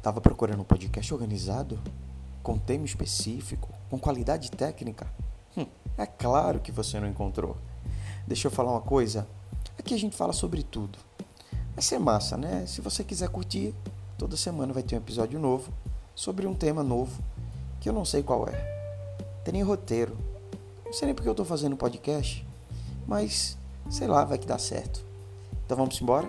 Estava procurando um podcast organizado, com tema específico, com qualidade técnica? Hum, é claro que você não encontrou. Deixa eu falar uma coisa. Aqui a gente fala sobre tudo. Vai ser massa, né? Se você quiser curtir, toda semana vai ter um episódio novo sobre um tema novo que eu não sei qual é. Tem nem roteiro. Não sei nem porque eu estou fazendo podcast, mas sei lá, vai que dá certo. Então vamos embora?